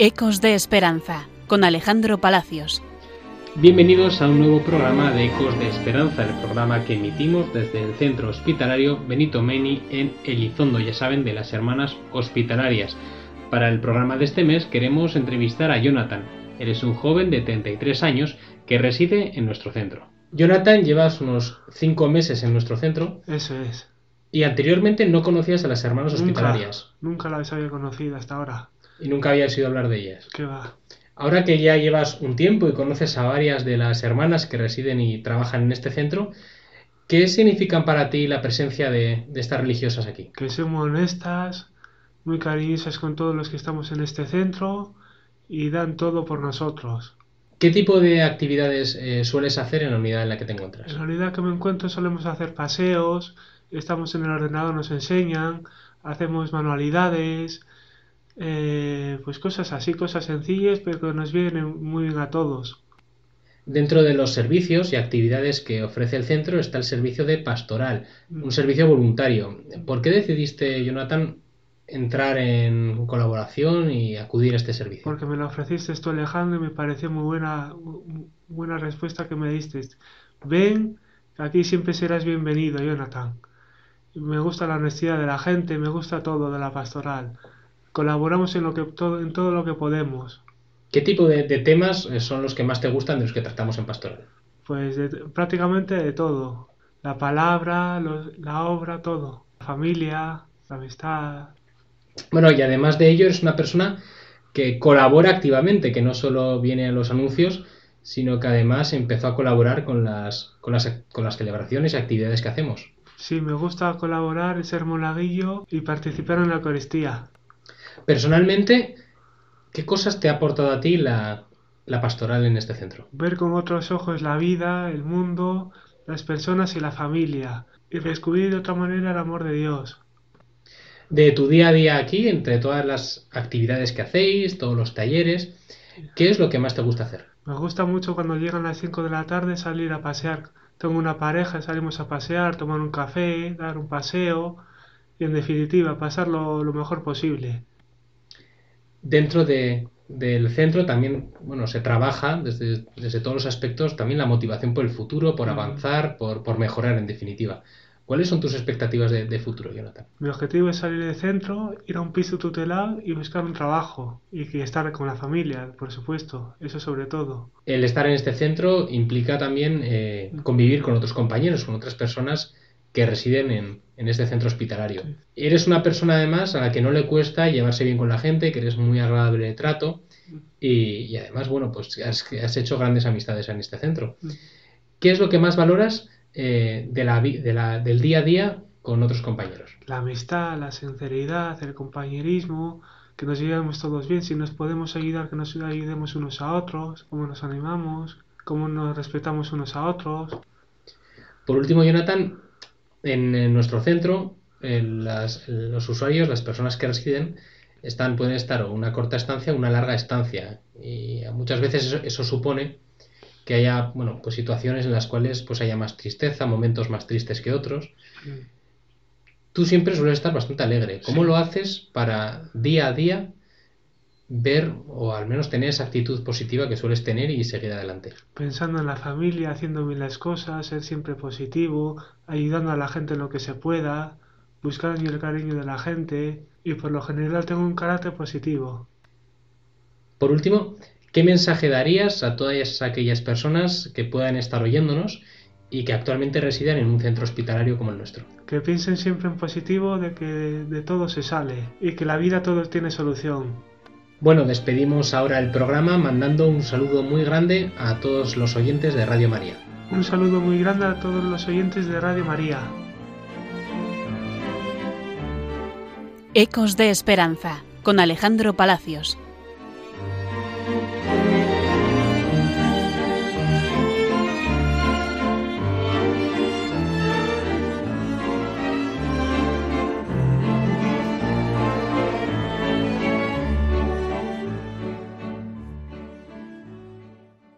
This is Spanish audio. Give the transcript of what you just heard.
Ecos de Esperanza con Alejandro Palacios. Bienvenidos a un nuevo programa de Ecos de Esperanza, el programa que emitimos desde el centro hospitalario Benito Meni en Elizondo, ya saben, de las hermanas hospitalarias. Para el programa de este mes queremos entrevistar a Jonathan. Él es un joven de 33 años que reside en nuestro centro. Jonathan, llevas unos 5 meses en nuestro centro. Eso es. Y anteriormente no conocías a las hermanas hospitalarias. Nunca, nunca las había conocido hasta ahora. Y nunca habías oído hablar de ellas. ¿Qué va? Ahora que ya llevas un tiempo y conoces a varias de las hermanas que residen y trabajan en este centro, ¿qué significan para ti la presencia de, de estas religiosas aquí? Que son muy honestas, muy cariñosas con todos los que estamos en este centro y dan todo por nosotros. ¿Qué tipo de actividades eh, sueles hacer en la unidad en la que te encuentras? En la unidad que me encuentro solemos hacer paseos, estamos en el ordenador, nos enseñan, hacemos manualidades, eh, pues cosas así, cosas sencillas, pero que nos vienen muy bien a todos. Dentro de los servicios y actividades que ofrece el centro está el servicio de pastoral, un servicio voluntario. ¿Por qué decidiste, Jonathan, entrar en colaboración y acudir a este servicio? Porque me lo ofreciste tú, Alejandro, y me pareció muy buena, buena respuesta que me diste. Ven, aquí siempre serás bienvenido, Jonathan. Me gusta la honestidad de la gente, me gusta todo de la pastoral. Colaboramos en, lo que, todo, en todo lo que podemos. ¿Qué tipo de, de temas eh, son los que más te gustan de los que tratamos en pastoral? Pues de- prácticamente de todo. La palabra, los- la obra, todo. La familia, la amistad. Bueno, y además de ello eres una persona que colabora activamente, que no solo viene a los anuncios, sino que además empezó a colaborar con las, con las, con las celebraciones y actividades que hacemos. Sí, me gusta colaborar, ser monaguillo y participar en la Eucaristía. Personalmente, ¿qué cosas te ha aportado a ti la, la pastoral en este centro? Ver con otros ojos la vida, el mundo, las personas y la familia. Y descubrir de otra manera el amor de Dios. De tu día a día aquí, entre todas las actividades que hacéis, todos los talleres, ¿qué es lo que más te gusta hacer? Me gusta mucho cuando llegan las 5 de la tarde salir a pasear. Tengo una pareja, salimos a pasear, tomar un café, dar un paseo y en definitiva pasarlo lo mejor posible. Dentro de, del centro también, bueno, se trabaja desde, desde todos los aspectos, también la motivación por el futuro, por avanzar, por, por mejorar en definitiva. ¿Cuáles son tus expectativas de, de futuro, Jonathan? Mi objetivo es salir del centro, ir a un piso tutelado y buscar un trabajo y que estar con la familia, por supuesto, eso sobre todo. El estar en este centro implica también eh, convivir con otros compañeros, con otras personas que residen en, en este centro hospitalario. Sí. Eres una persona además a la que no le cuesta llevarse bien con la gente, que eres muy agradable de trato y, y además, bueno, pues has, has hecho grandes amistades en este centro. ¿Qué es lo que más valoras eh, de la, vi- de la- del día a día con otros compañeros? La amistad, la sinceridad, el compañerismo, que nos llevemos todos bien, si nos podemos ayudar, que nos ayudemos unos a otros, cómo nos animamos, cómo nos respetamos unos a otros. Por último, Jonathan, en, en nuestro centro, eh, las- los usuarios, las personas que residen, están, pueden estar o una corta estancia o una larga estancia. Y muchas veces eso, eso supone que haya, bueno, pues situaciones en las cuales pues haya más tristeza, momentos más tristes que otros. Tú siempre sueles estar bastante alegre. ¿Cómo Sí. lo haces para día a día ver o al menos tener esa actitud positiva que sueles tener y seguir adelante? Pensando en la familia, haciendo bien las cosas, ser siempre positivo, ayudando a la gente en lo que se pueda, buscando el cariño de la gente y por lo general tengo un carácter positivo. Por último, ¿qué mensaje darías a todas aquellas personas que puedan estar oyéndonos y que actualmente residan en un centro hospitalario como el nuestro? Que piensen siempre en positivo de que de todo se sale y que la vida todo tiene solución. Bueno, despedimos ahora el programa mandando un saludo muy grande a todos los oyentes de Radio María. Un saludo muy grande a todos los oyentes de Radio María. Ecos de Esperanza con Alejandro Palacios.